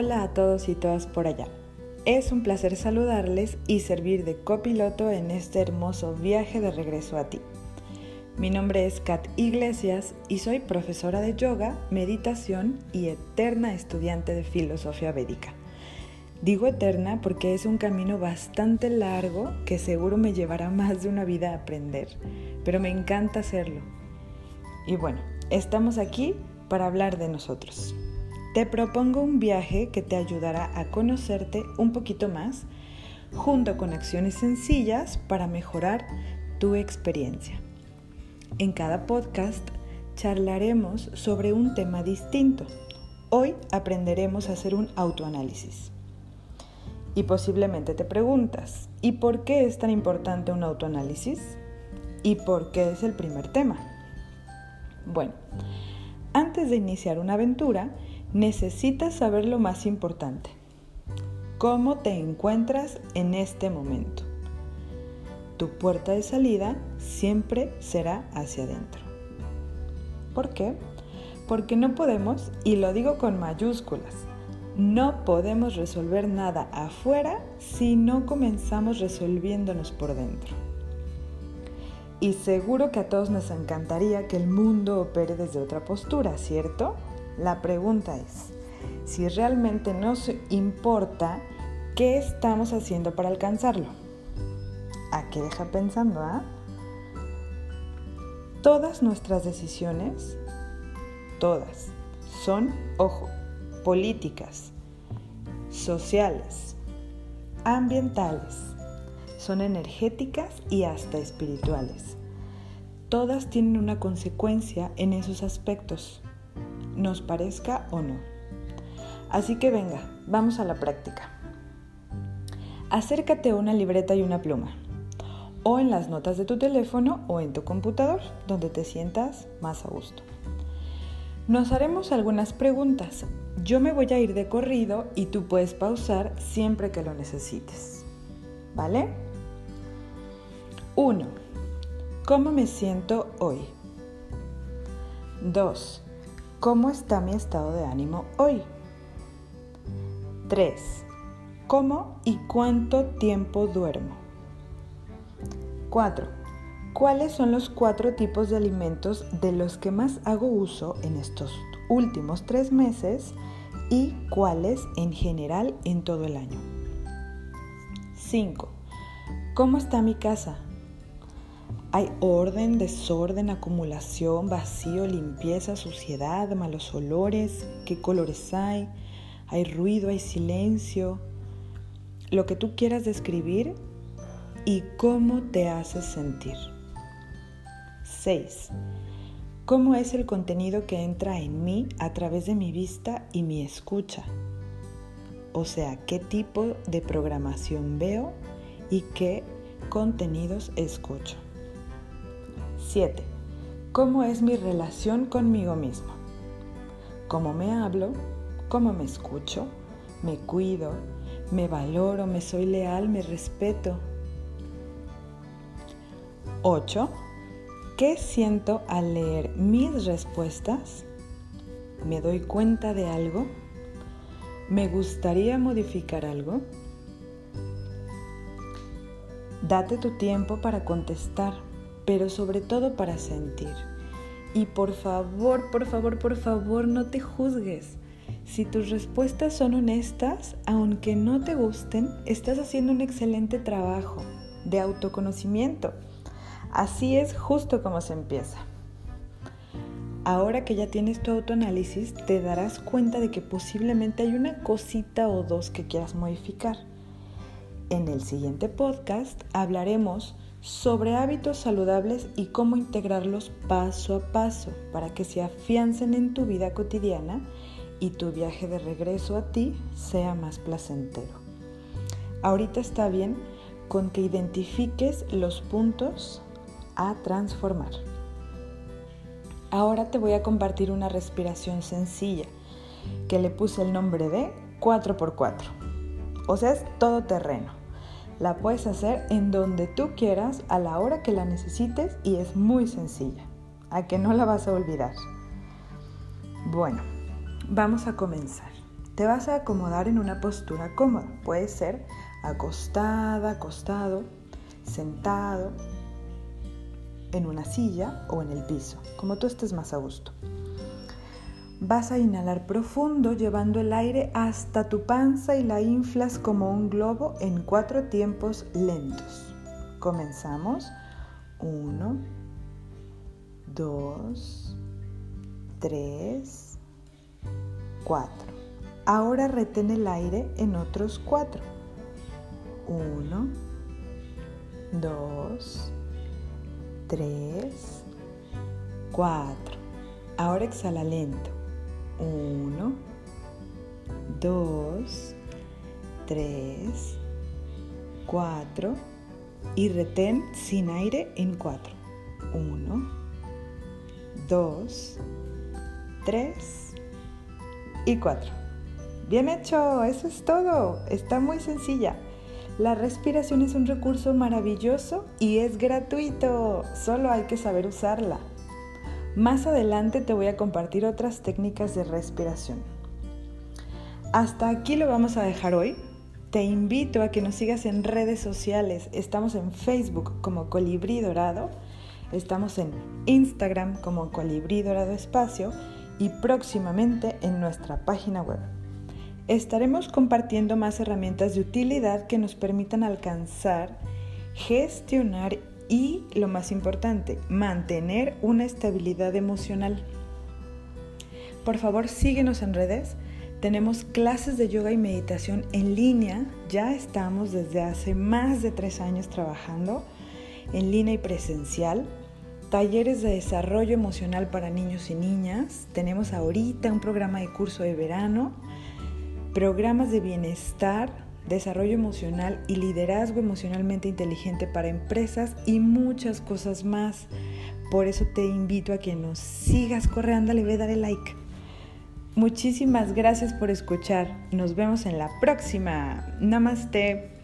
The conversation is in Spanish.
Hola a todos y todas por allá. Es un placer saludarles y servir de copiloto en este hermoso viaje de regreso a ti. Mi nombre es Kat Iglesias y soy profesora de yoga, meditación y eterna estudiante de filosofía védica. Digo eterna porque es un camino bastante largo que seguro me llevará más de una vida a aprender, pero me encanta hacerlo. Y bueno, estamos aquí para hablar de nosotros. Te propongo un viaje que te ayudará a conocerte un poquito más, junto con acciones sencillas para mejorar tu experiencia. En cada podcast charlaremos sobre un tema distinto. Hoy aprenderemos a hacer un autoanálisis. Y posiblemente te preguntas, ¿y por qué es tan importante un autoanálisis? ¿Y por qué es el primer tema? Bueno, antes de iniciar una aventura, necesitas saber lo más importante. ¿Cómo te encuentras en este momento? Tu puerta de salida siempre será hacia adentro. ¿Por qué? Porque no podemos, y lo digo con mayúsculas, no podemos resolver nada afuera si no comenzamos resolviéndonos por dentro. Y seguro que a todos nos encantaría que el mundo opere desde otra postura, ¿cierto? La pregunta es, si realmente nos importa, ¿qué estamos haciendo para alcanzarlo? ¿A qué deja pensando, ah? Todas nuestras decisiones, todas, son, ojo, políticas, sociales, ambientales, son energéticas y hasta espirituales. Todas tienen una consecuencia en esos aspectos nos parezca o no. Así que venga, vamos a la práctica. Acércate a una libreta y una pluma, o en las notas de tu teléfono o en tu computador, donde te sientas más a gusto. Nos haremos algunas preguntas. Yo me voy a ir de corrido y tú puedes pausar siempre que lo necesites. ¿Vale? 1. ¿Cómo me siento hoy? 2. ¿Cómo está mi estado de ánimo hoy? 3. ¿Cómo y cuánto tiempo duermo? 4. ¿Cuáles son los cuatro tipos de alimentos de los que más hago uso en estos últimos tres meses y cuáles en general en todo el año? 5. ¿Cómo está mi casa? Hay orden, desorden, acumulación, vacío, limpieza, suciedad, malos olores, qué colores hay, hay ruido, hay silencio, lo que tú quieras describir y cómo te haces sentir. 6. ¿Cómo es el contenido que entra en mí a través de mi vista y mi escucha? O sea, qué tipo de programación veo y qué contenidos escucho. 7. ¿Cómo es mi relación conmigo mismo? ¿Cómo me hablo? ¿Cómo me escucho? ¿Me cuido? ¿Me valoro? ¿Me soy leal? ¿Me respeto? 8. ¿Qué siento al leer mis respuestas? ¿Me doy cuenta de algo? ¿Me gustaría modificar algo? Date tu tiempo para contestar pero sobre todo para sentir. Y por favor, por favor, por favor, no te juzgues. Si tus respuestas son honestas, aunque no te gusten, estás haciendo un excelente trabajo de autoconocimiento. Así es justo como se empieza. Ahora que ya tienes tu autoanálisis, te darás cuenta de que posiblemente hay una cosita o dos que quieras modificar. En el siguiente podcast hablaremos sobre hábitos saludables y cómo integrarlos paso a paso para que se afiancen en tu vida cotidiana y tu viaje de regreso a ti sea más placentero. Ahorita está bien con que identifiques los puntos a transformar. Ahora te voy a compartir una respiración sencilla que le puse el nombre de 4x4. O sea, es todo terreno. La puedes hacer en donde tú quieras, a la hora que la necesites y es muy sencilla. A que no la vas a olvidar. Bueno, vamos a comenzar. Te vas a acomodar en una postura cómoda. Puede ser acostada, acostado, sentado, en una silla o en el piso, como tú estés más a gusto. Vas a inhalar profundo llevando el aire hasta tu panza y la inflas como un globo en cuatro tiempos lentos. Comenzamos. Uno, dos, tres, cuatro. Ahora retén el aire en otros cuatro. Uno, dos, tres, cuatro. Ahora exhala lento. Uno, dos, tres, cuatro y retén sin aire en cuatro. Uno, dos, tres y cuatro. Bien hecho, eso es todo. Está muy sencilla. La respiración es un recurso maravilloso y es gratuito. Solo hay que saber usarla. Más adelante te voy a compartir otras técnicas de respiración. Hasta aquí lo vamos a dejar hoy. Te invito a que nos sigas en redes sociales. Estamos en Facebook como Colibrí Dorado, estamos en Instagram como Colibrí Dorado Espacio y próximamente en nuestra página web. Estaremos compartiendo más herramientas de utilidad que nos permitan alcanzar, gestionar y, lo más importante, mantener una estabilidad emocional. Por favor, síguenos en redes. Tenemos clases de yoga y meditación en línea. Ya estamos desde hace más de tres años trabajando en línea y presencial. Talleres de desarrollo emocional para niños y niñas. Tenemos ahorita un programa de curso de verano. Programas de bienestar desarrollo emocional y liderazgo emocionalmente inteligente para empresas y muchas cosas más. Por eso te invito a que nos sigas corriendo, le ve, dale like. Muchísimas gracias por escuchar. Nos vemos en la próxima. Namaste.